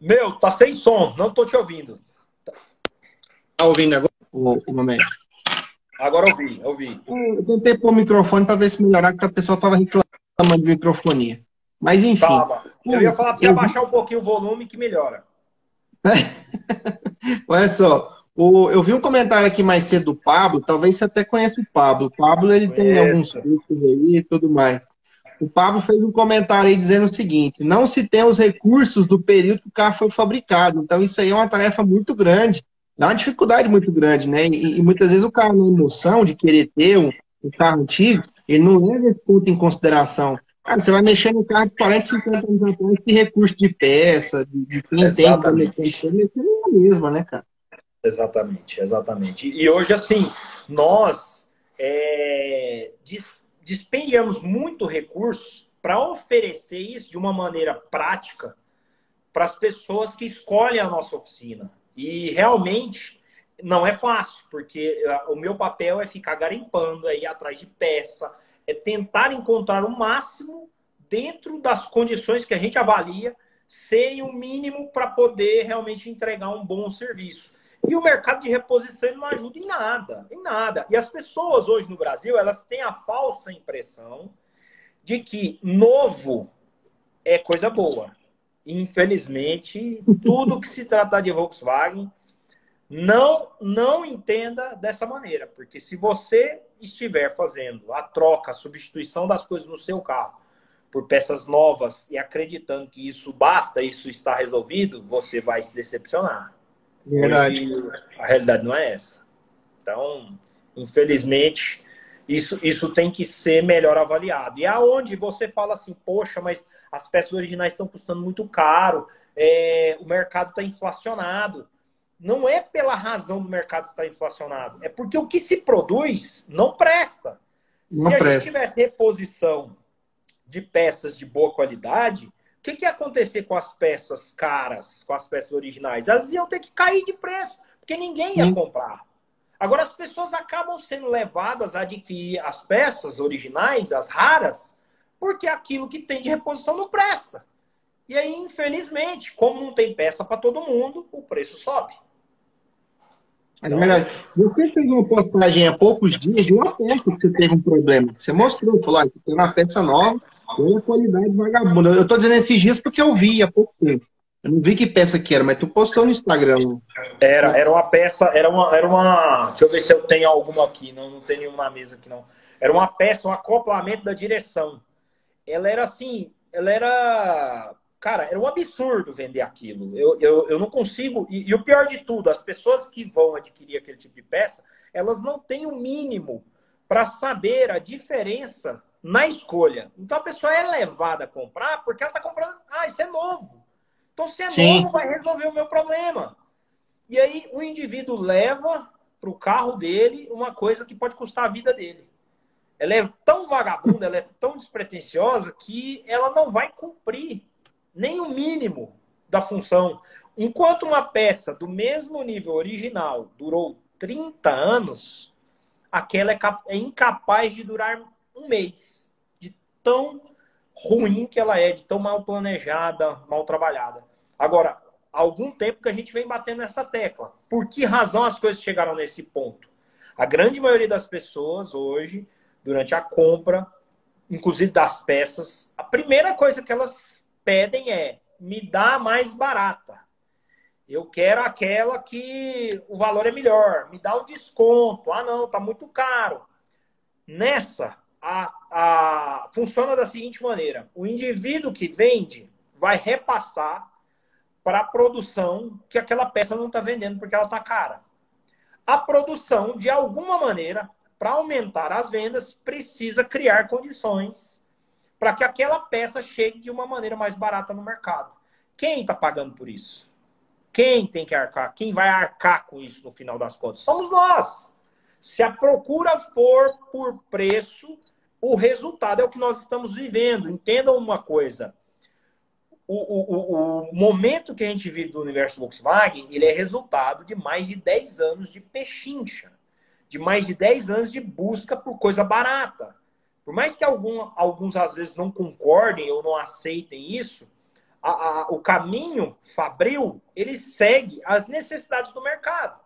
Meu, tá sem som, não tô te ouvindo. Tá ouvindo agora, o, o momento? Agora ouvi, ouvi. Eu tentei pôr o microfone para ver se melhorar, porque a pessoa estava reclamando de microfonia. Mas enfim. Tava. Eu ia falar para abaixar um pouquinho o volume que melhora. [laughs] Olha só, o, eu vi um comentário aqui mais cedo do Pablo, talvez você até conheça o Pablo. O Pablo ele tem alguns cursos aí e tudo mais. O Pablo fez um comentário aí dizendo o seguinte: não se tem os recursos do período que o carro foi fabricado. Então, isso aí é uma tarefa muito grande dá uma dificuldade muito grande, né? E, e, muitas vezes o cara, na emoção de querer ter um, um, carro antigo, ele não leva esse ponto em consideração. Cara, você vai mexer no carro de 40, 50 anos atrás, que recurso de peça, de, de quem exatamente. tem, que mexer na mesma, né, cara? Exatamente, exatamente. E hoje, assim, nós é, muito recurso para oferecer isso de uma maneira prática para as pessoas que escolhem a nossa oficina. E realmente não é fácil, porque ah, o meu papel é ficar garimpando aí atrás de peça, é tentar encontrar o máximo dentro das condições que a gente avalia serem o mínimo para poder realmente entregar um bom serviço. E o mercado de reposição não ajuda em nada, em nada. E as pessoas hoje no Brasil, elas têm a falsa impressão de que novo é coisa boa. Infelizmente, tudo que se tratar de Volkswagen, não, não entenda dessa maneira, porque se você estiver fazendo a troca, a substituição das coisas no seu carro por peças novas e acreditando que isso basta, isso está resolvido, você vai se decepcionar. Verdade. A realidade não é essa. Então, infelizmente, isso, isso tem que ser melhor avaliado. E aonde você fala assim, poxa, mas as peças originais estão custando muito caro, é, o mercado está inflacionado. Não é pela razão do mercado estar inflacionado, é porque o que se produz não presta. Não se presta. a gente tivesse reposição de peças de boa qualidade, o que, que ia acontecer com as peças caras, com as peças originais? Elas iam ter que cair de preço, porque ninguém ia comprar. Agora, as pessoas acabam sendo levadas a adquirir as peças originais, as raras, porque aquilo que tem de reposição não presta. E aí, infelizmente, como não tem peça para todo mundo, o preço sobe. É verdade. Você fez uma postagem há poucos dias de uma peça que você teve um problema. Você mostrou, falou, ah, tem uma peça nova, olha a qualidade vagabunda. Eu estou dizendo esses dias porque eu vi há pouco tempo. Eu não vi que peça que era, mas tu postou no Instagram. Era, era uma peça, era uma, era uma. Deixa eu ver se eu tenho alguma aqui. Não, não tem nenhuma na mesa aqui, não. Era uma peça, um acoplamento da direção. Ela era assim, ela era. Cara, era um absurdo vender aquilo. Eu, eu, eu não consigo. E, e o pior de tudo, as pessoas que vão adquirir aquele tipo de peça, elas não têm o mínimo para saber a diferença na escolha. Então a pessoa é levada a comprar porque ela está comprando. Ah, isso é novo. Então, se é Sim. novo, vai resolver o meu problema. E aí, o indivíduo leva para o carro dele uma coisa que pode custar a vida dele. Ela é tão vagabunda, ela é tão despretensiosa que ela não vai cumprir nem o mínimo da função. Enquanto uma peça do mesmo nível original durou 30 anos, aquela é, é incapaz de durar um mês. De tão ruim que ela é, de tão mal planejada, mal trabalhada. Agora, há algum tempo que a gente vem batendo nessa tecla. Por que razão as coisas chegaram nesse ponto? A grande maioria das pessoas hoje, durante a compra, inclusive das peças, a primeira coisa que elas pedem é me dá mais barata. Eu quero aquela que o valor é melhor, me dá um desconto. Ah, não, tá muito caro. Nessa, a, a, funciona da seguinte maneira: o indivíduo que vende vai repassar para a produção que aquela peça não está vendendo porque ela está cara. A produção, de alguma maneira, para aumentar as vendas, precisa criar condições para que aquela peça chegue de uma maneira mais barata no mercado. Quem está pagando por isso? Quem tem que arcar? Quem vai arcar com isso no final das contas? Somos nós. Se a procura for por preço, o resultado é o que nós estamos vivendo. Entendam uma coisa. O, o, o, momento que a gente vive do universo Volkswagen, ele é resultado de mais de 10 anos de pechincha, de mais de 10 anos de busca por coisa barata. Por mais que algum, alguns às vezes não concordem ou não aceitem isso, a, a, o caminho fabril ele segue as necessidades do mercado.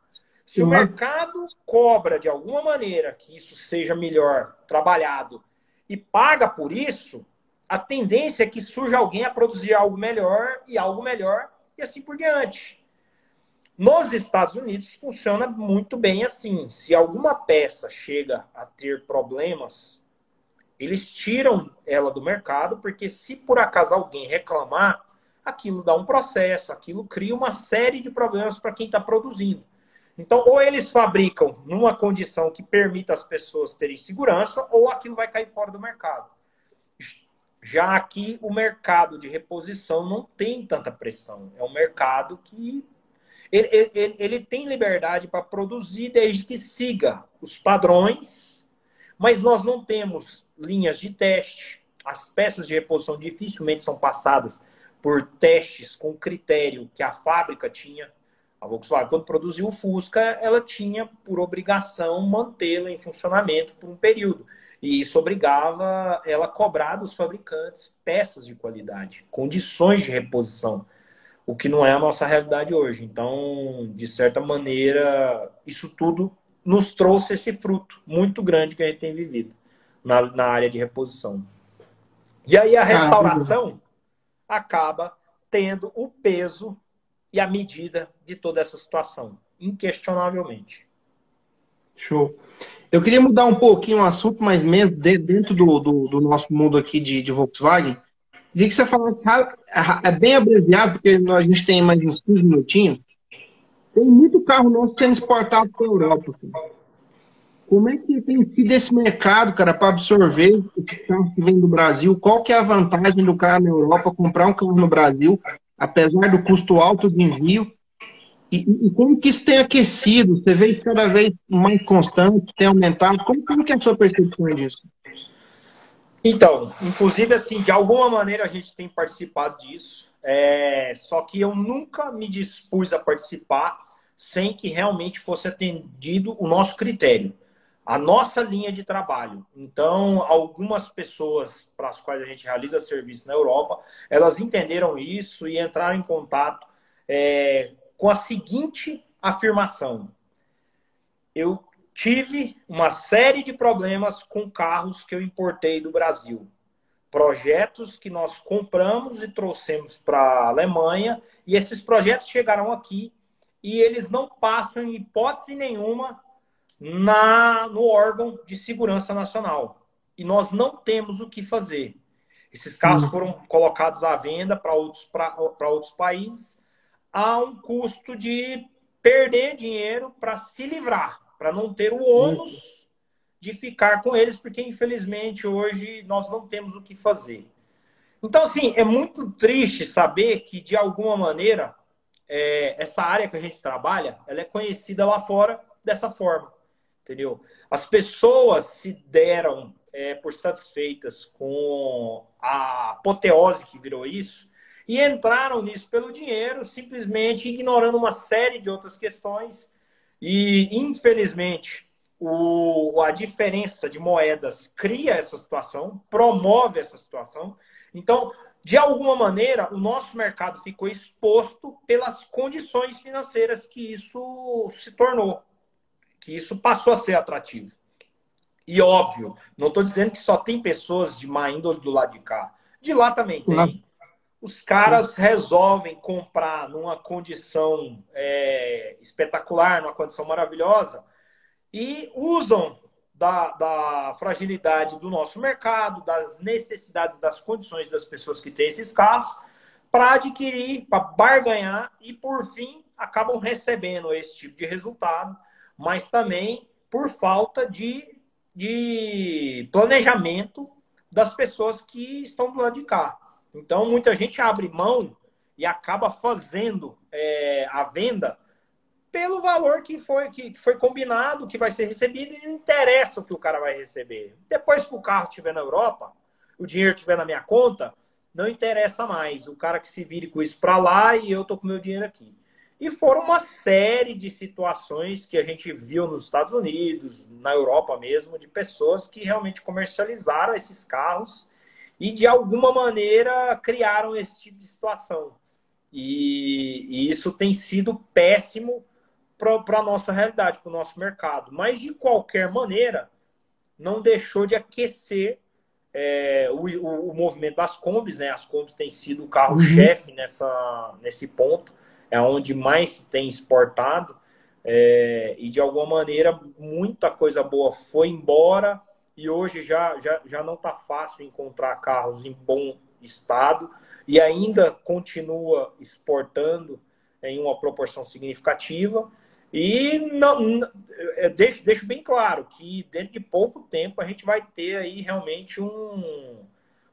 Se uhum. o mercado cobra de alguma maneira que isso seja melhor trabalhado e paga por isso, a tendência é que surja alguém a produzir algo melhor e algo melhor e assim por diante. Nos Estados Unidos funciona muito bem assim. Se alguma peça chega a ter problemas eles tiram ela do mercado, porque se por acaso alguém reclamar, aquilo dá um processo, aquilo cria uma série de problemas para quem está produzindo. Então, ou eles fabricam numa condição que permita as pessoas terem segurança, ou aquilo vai cair fora do mercado. Já aqui, o mercado de reposição não tem tanta pressão. É um mercado que ele, ele, ele tem liberdade para produzir desde que siga os padrões, mas nós não temos linhas de teste. As peças de reposição dificilmente são passadas por testes com critério que a fábrica tinha. A Volkswagen, quando produziu o Fusca, ela tinha por obrigação mantê-la em funcionamento por um período. E isso obrigava ela a cobrar dos fabricantes peças de qualidade, condições de reposição, o que não é a nossa realidade hoje. Então, de certa maneira, isso tudo nos trouxe esse fruto muito grande que a gente tem vivido na, na área de reposição. E aí a restauração ah, acaba tendo o peso e a medida de toda essa situação, inquestionavelmente. Show. Eu queria mudar um pouquinho o assunto, mas mesmo dentro do, do, do nosso mundo aqui de, de Volkswagen. Queria que você falasse, é bem abreviado, porque a gente tem mais uns 15 minutinhos. Tem muito carro nosso sendo exportado para a Europa. Assim. Como é que tem sido esse mercado, cara, para absorver esse carro que vem do Brasil? Qual que é a vantagem do cara na Europa comprar um carro no Brasil, apesar do custo alto de envio? E, e como que isso tem aquecido? Você vê cada vez mais constante, tem aumentado? Como, como que é a sua percepção disso? Então, inclusive, assim, de alguma maneira a gente tem participado disso, é... só que eu nunca me dispus a participar sem que realmente fosse atendido o nosso critério a nossa linha de trabalho. Então, algumas pessoas para as quais a gente realiza serviço na Europa, elas entenderam isso e entraram em contato é, com a seguinte afirmação: eu tive uma série de problemas com carros que eu importei do Brasil. Projetos que nós compramos e trouxemos para a Alemanha, e esses projetos chegaram aqui e eles não passam, em hipótese nenhuma, na, no órgão de segurança nacional. E nós não temos o que fazer. Esses carros uhum. foram colocados à venda para outros, outros países a um custo de perder dinheiro para se livrar, para não ter o ônus de ficar com eles, porque infelizmente hoje nós não temos o que fazer. Então, assim, é muito triste saber que, de alguma maneira, é, essa área que a gente trabalha, ela é conhecida lá fora dessa forma entendeu? As pessoas se deram é, por satisfeitas com a apoteose que virou isso e entraram nisso pelo dinheiro, simplesmente ignorando uma série de outras questões. E, infelizmente, o, a diferença de moedas cria essa situação, promove essa situação. Então, de alguma maneira, o nosso mercado ficou exposto pelas condições financeiras que isso se tornou, que isso passou a ser atrativo. E óbvio, não estou dizendo que só tem pessoas de má índole do lado de cá. De lá também tem. Os caras resolvem comprar numa condição é, espetacular, numa condição maravilhosa, e usam da, da, fragilidade do nosso mercado, das necessidades, das condições das pessoas que têm esses carros, para adquirir, para barganhar e, por fim, acabam recebendo esse tipo de resultado, mas também por falta de de planejamento das pessoas que estão do lado de cá. Então, muita gente abre mão e acaba fazendo é, a venda pelo valor que foi, que foi combinado, que vai ser recebido, e não interessa o que o cara vai receber. Depois que o carro estiver na Europa, o dinheiro estiver na minha conta, não interessa mais. O cara que se vire com isso para lá e eu tô com meu dinheiro aqui. E foram uma série de situações que a gente viu nos Estados Unidos, na Europa mesmo, de pessoas que realmente comercializaram esses carros e, de alguma maneira, criaram esse tipo de situação. E, e isso tem sido péssimo para a nossa realidade, para o nosso mercado. Mas, de qualquer maneira, não deixou de aquecer é, o, o, o, movimento das combis. Né? As combis têm sido o carro-chefe uhum. nessa, nesse ponto é onde mais tem exportado. É, e de alguma maneira muita coisa boa foi embora e hoje já, já, já não está fácil encontrar carros em bom estado e ainda continua exportando em uma proporção significativa. E não, não, é, deixo, deixo bem claro que dentro de pouco tempo a gente vai ter aí realmente um,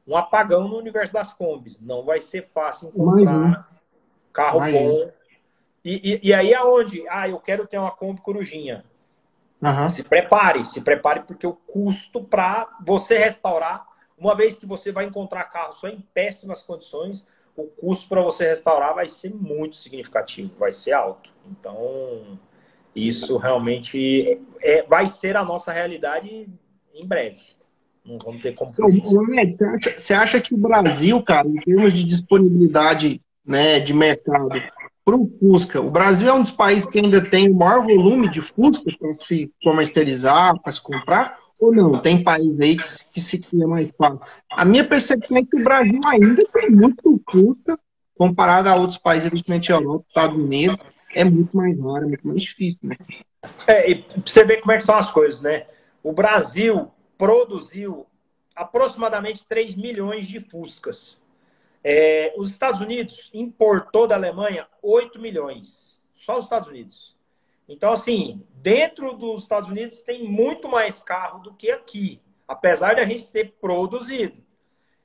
um apagão no universo das combis. Não vai ser fácil encontrar carro bom. E, e, e, aí aonde? Ah, eu quero ter uma Kombi Corujinha. Uhum. Se prepare, se prepare, porque o custo para você restaurar, uma vez que você vai encontrar carro só em péssimas condições, o custo para você restaurar vai ser muito significativo, vai ser alto. Então, isso realmente é, vai ser a nossa realidade em breve. Não vamos ter como. Você acha que o Brasil, cara, em termos de disponibilidade né, de mercado para o Fusca. O Brasil é um dos países que ainda tem o maior volume de Fusca para se comercializar, para se comprar, ou não? Tem país aí que, que se cria mais fácil. A minha percepção é que o Brasil ainda tem muito Fusca comparado a outros países, principalmente Europa, Estados Unidos, é muito mais raro, é muito mais difícil, né? É, e você vê como é que são as coisas, né? O Brasil produziu aproximadamente 3 milhões de Fuscas. É, os Estados Unidos importou da Alemanha 8 milhões. Só os Estados Unidos. Então, assim, dentro dos Estados Unidos tem muito mais carro do que aqui, apesar de a gente ter produzido.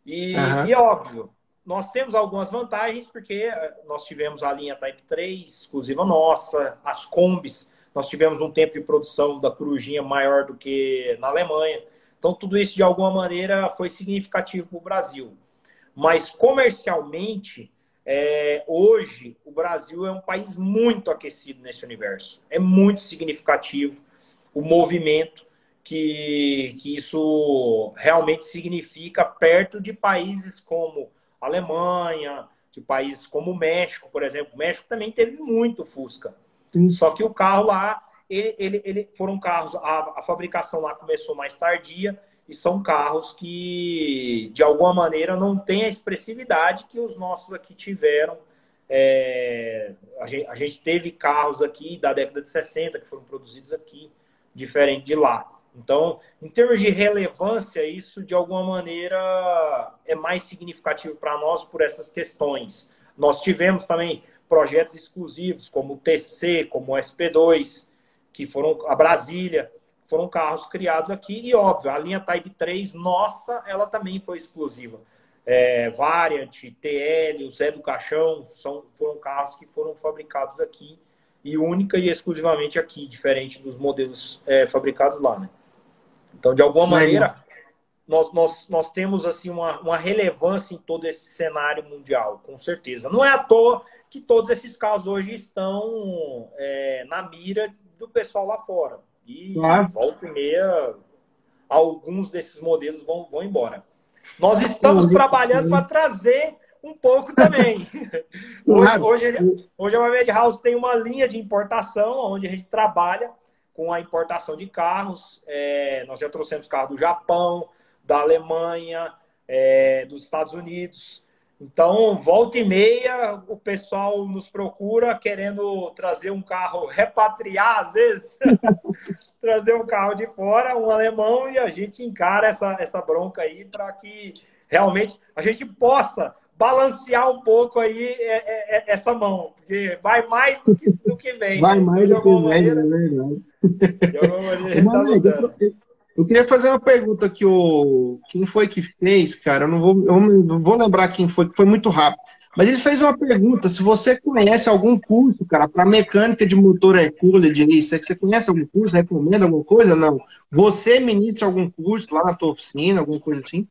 E, uhum. e óbvio, nós temos algumas vantagens, porque eh, nós tivemos a linha Type 3, exclusiva nossa, as combis, nós tivemos um tempo de produção da corujinha maior do que na Alemanha. Então, tudo isso, de alguma maneira, foi significativo para o Brasil. Mas comercialmente, é, hoje, o Brasil é um país muito aquecido nesse universo. É muito significativo o movimento que, que isso realmente significa perto de países como Alemanha, de países como o México, por exemplo. O México também teve muito Fusca. Sim. Só que o carro lá, ele, ele, ele foram carros, a, a fabricação lá começou mais tardia e são carros que, de alguma maneira, não têm a expressividade que os nossos aqui tiveram. É, a, gente, a, gente, teve carros aqui da década de 60 que foram produzidos aqui, diferente de lá. Então, em termos de relevância, isso de alguma maneira é mais significativo para nós por essas questões. Nós tivemos também projetos exclusivos, como o TC, como o SP2, que foram a Brasília, foram carros criados aqui e, óbvio, a linha Type 3, nossa, ela também foi exclusiva. É, Variant, TL, o Zé do Caixão, são, foram carros que foram fabricados aqui e única e exclusivamente aqui, diferente dos modelos é, fabricados lá, né? Então, de alguma maneira, nós, nós, nós temos assim uma, uma relevância em todo esse cenário mundial, com certeza. Não é à toa que todos esses carros hoje estão é, na mira do pessoal lá fora. E claro. volta e meia, alguns desses modelos vão, vão embora. Nós estamos trabalhando para trazer um pouco também. [laughs] hoje, hoje, hoje a Mad House tem uma linha de importação, onde a gente trabalha com a importação de carros. É, nós já trouxemos carros do Japão, da Alemanha, é, dos Estados Unidos. Então, volta e meia, o pessoal nos procura querendo trazer um carro, repatriar às vezes, [laughs] trazer um carro de fora, um alemão, e a gente encara essa, essa bronca aí para que realmente a gente possa balancear um pouco aí é, é, é, essa mão, porque vai mais do que, do que vem. Vai mais do que vem, é verdade. Tá eu queria fazer uma pergunta que o quem foi que fez, cara? Eu não vou, eu vou lembrar quem foi, que foi muito rápido. Mas ele fez uma pergunta: se você conhece algum curso, cara, para mecânica de motor Hercules, isso é que você conhece algum curso, recomenda alguma coisa? Não. Você ministra algum curso lá na tua oficina, alguma coisa assim?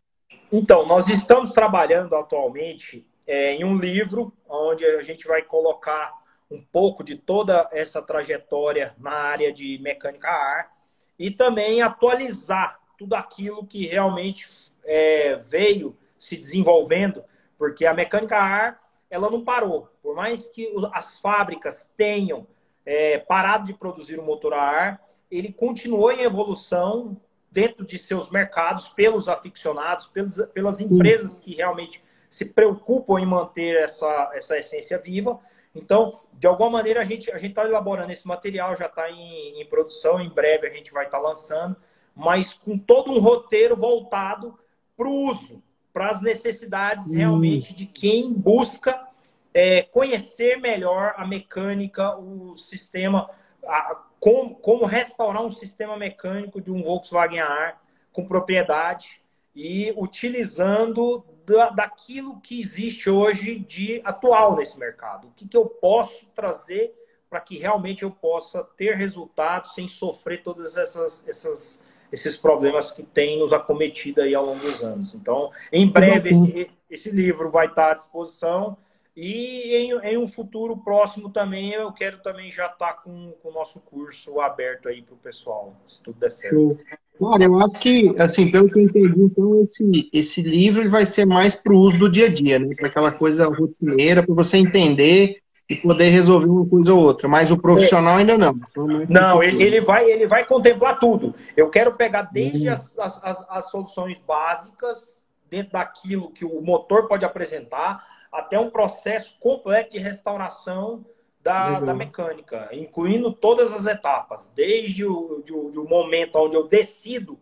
Então, nós estamos trabalhando atualmente é, em um livro onde a gente vai colocar um pouco de toda essa trajetória na área de mecânica a ar e também atualizar tudo aquilo que realmente é, veio se desenvolvendo, porque a mecânica a ar ela não parou. Por mais que as fábricas tenham é, parado de produzir o motor a ar, ele continuou em evolução dentro de seus mercados, pelos aficionados, pelos, pelas empresas que realmente se preocupam em manter essa, essa essência viva. Então, de alguma maneira, a gente a está elaborando esse material, já está em, em, produção, em breve a gente vai estar tá lançando, mas com todo um roteiro voltado para o uso, para as necessidades hum. realmente de quem busca é, conhecer melhor a mecânica, o sistema, a, como, como restaurar um sistema mecânico de um Volkswagen ar com propriedade e utilizando da, daquilo que existe hoje de atual nesse mercado. O que, que eu posso trazer para que realmente eu possa ter resultados sem sofrer todos essas, essas, esses problemas que tem nos acometido aí ao longo dos anos. Então, em breve, esse, esse livro vai estar à disposição e em, em, um futuro próximo também, eu quero também já estar tá com, com o nosso curso aberto aí para o pessoal, se tudo der certo. Cara, eu acho que, assim, pelo que eu entendi, então, esse, esse livro vai ser mais para o uso do dia a dia, né? Para aquela coisa rotineira, para você entender e poder resolver uma coisa ou outra. Mas o profissional ainda não. Então, é não, ele, ele, vai, ele vai contemplar tudo. Eu quero pegar desde hum. as, as, as, as soluções básicas, dentro daquilo que o motor pode apresentar, até um processo completo de restauração da, da mecânica, incluindo todas as etapas, desde o, de, de o momento onde eu decido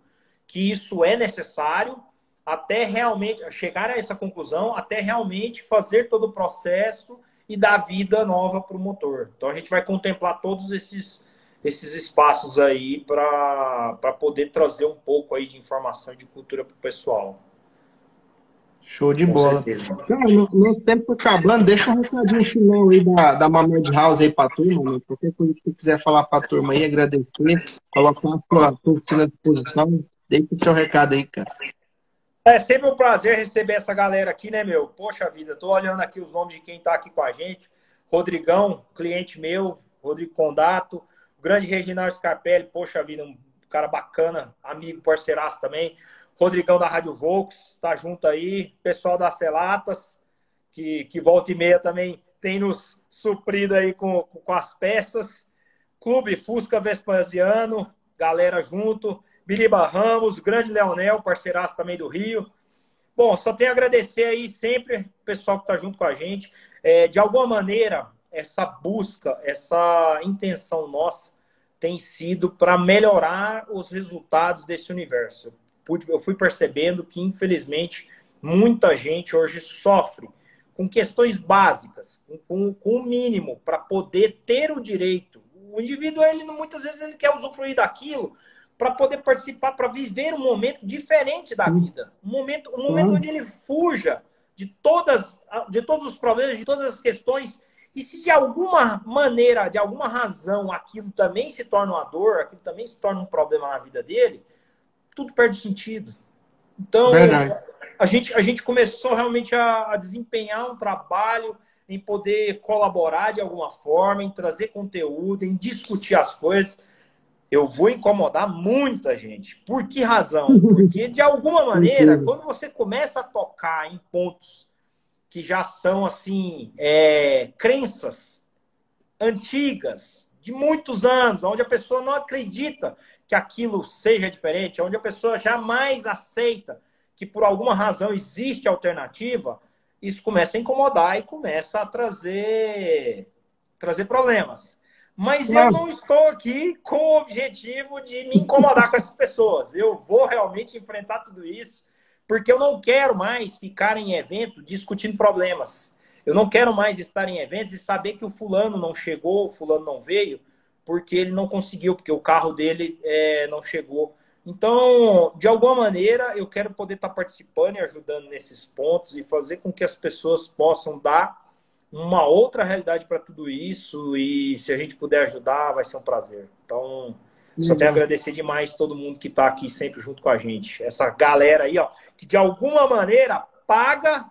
que isso é necessário, até realmente chegar a essa conclusão, até realmente fazer todo o processo e dar vida nova para o motor. Então a gente vai contemplar todos esses, esses espaços aí para poder trazer um pouco aí de informação e de cultura para o pessoal. Show de Com bola. Cara, nosso tempo tá acabando. Deixa um recadinho final aí da, da Mamed House aí pra turma, mano. Qualquer coisa que você quiser falar pra turma aí, agradecer, colocar a tua oficina à disposição. Deixa o seu recado aí, cara. É sempre um prazer receber essa galera aqui, né, meu? Poxa vida, tô olhando aqui os nomes de quem tá aqui com a gente. Rodrigão, cliente meu, Rodrigo Condato, o grande Reginaldo Scarpelli, poxa vida, um cara bacana, amigo, parceiraço também. Rodrigão da Rádio Volks está junto aí, pessoal das Celatas, que, que volta e meia também tem nos suprido aí com, com as peças. Clube Fusca Vespasiano, galera junto. Biriba Ramos, grande Leonel, parceiraço também do Rio. Bom, só tenho a agradecer aí sempre o pessoal que está junto com a gente. É, de alguma maneira, essa busca, essa intenção nossa tem sido para melhorar os resultados desse universo eu fui percebendo que, infelizmente, muita gente hoje sofre com questões básicas, com, com o mínimo, para poder ter o direito. O indivíduo, ele muitas vezes, ele quer usufruir daquilo para poder participar, para viver um momento diferente da vida. Um momento, um momento onde ele fuja de, todas, de todos os problemas, de todas as questões. E se de alguma maneira, de alguma razão, aquilo também se torna uma dor, aquilo também se torna um problema na vida dele, tudo perde sentido. Então, Verdade. a gente, a gente começou realmente a, a desempenhar um trabalho em poder colaborar de alguma forma, em trazer conteúdo, em discutir as coisas. eu vou incomodar muita gente. Por que razão? [laughs] Porque, de alguma maneira, quando você começa a tocar em pontos que já são, assim, é, crenças antigas, de muitos anos, onde a pessoa não acredita que aquilo seja diferente, onde a pessoa jamais aceita que, por alguma razão, existe alternativa, isso começa a incomodar e começa a trazer, trazer problemas. Mas eu não estou aqui com o objetivo de me incomodar com essas pessoas. Eu vou realmente enfrentar tudo isso, porque eu não quero mais ficar em evento discutindo problemas. Eu não quero mais estar em eventos e saber que o fulano não chegou, o fulano não veio, porque ele não conseguiu, porque o carro dele é, não chegou. Então, de alguma maneira, eu quero poder estar participando e ajudando nesses pontos e fazer com que as pessoas possam dar uma outra realidade para tudo isso e se a gente puder ajudar, vai ser um prazer. Então, só tenho a agradecer demais todo mundo que está aqui sempre junto com a gente. Essa galera aí, ó, que de alguma maneira paga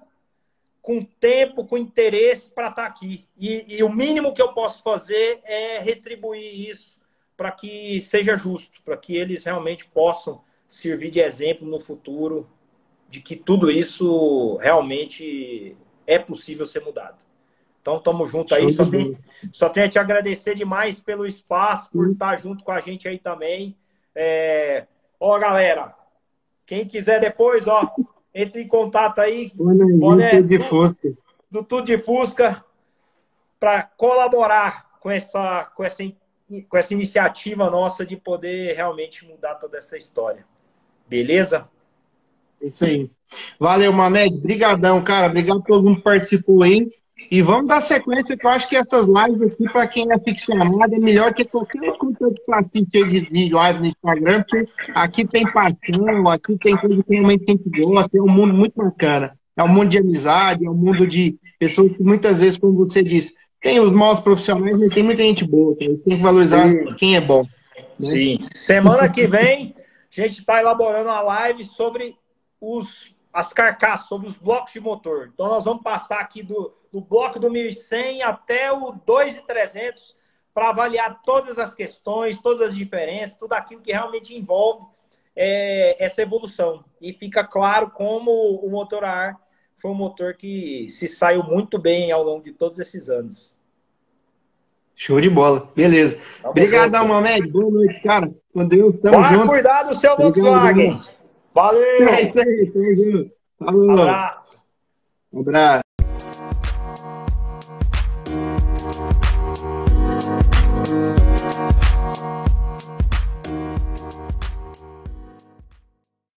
com tempo, com interesse para estar tá aqui. E, e, o mínimo que eu posso fazer é retribuir isso para que seja justo, para que eles realmente possam servir de exemplo no futuro de que tudo isso realmente é possível ser mudado. Então, estamos juntos aí. Só tem, só tenho a te agradecer demais pelo espaço, por estar junto com a gente aí também. É... Ó, galera, quem quiser depois, ó, entre em contato aí. Boné, de Fusca. Do, do Tudo de Fusca para colaborar com essa, com, essa, com essa iniciativa nossa de poder realmente mudar toda essa história. Beleza? Isso aí. Valeu, Mamed. Obrigadão, cara. Obrigado a todo mundo que participou aí. E vamos dar sequência, que eu acho que essas lives aqui, para quem é ficcionado, é melhor que qualquer conteúdo que assiste de, de live no Instagram, porque aqui tem paixão, aqui tem coisa que realmente a gente gosta, é um mundo muito bacana. É um mundo de amizade, é um mundo de pessoas que muitas vezes, como você disse, tem os maus profissionais, mas tem muita gente boa, tem que valorizar Sim. quem é bom. Né? Sim. Semana que vem, a gente está elaborando uma live sobre os, as carcaças, sobre os blocos de motor. Então, nós vamos passar aqui do do bloco do 1100 até o 2300 para avaliar todas as questões, todas as diferenças, tudo aquilo que realmente envolve é, essa evolução. E fica claro como o motor a ar foi um motor que se saiu muito bem ao longo de todos esses anos. Show de bola. Beleza. Tá Obrigadão, Mamed. Boa noite, cara. Com Deus, tamo Vai junto. cuidar do seu Volkswagen. Valeu. É isso aí, tamo junto. Falou. Um abraço. Um abraço.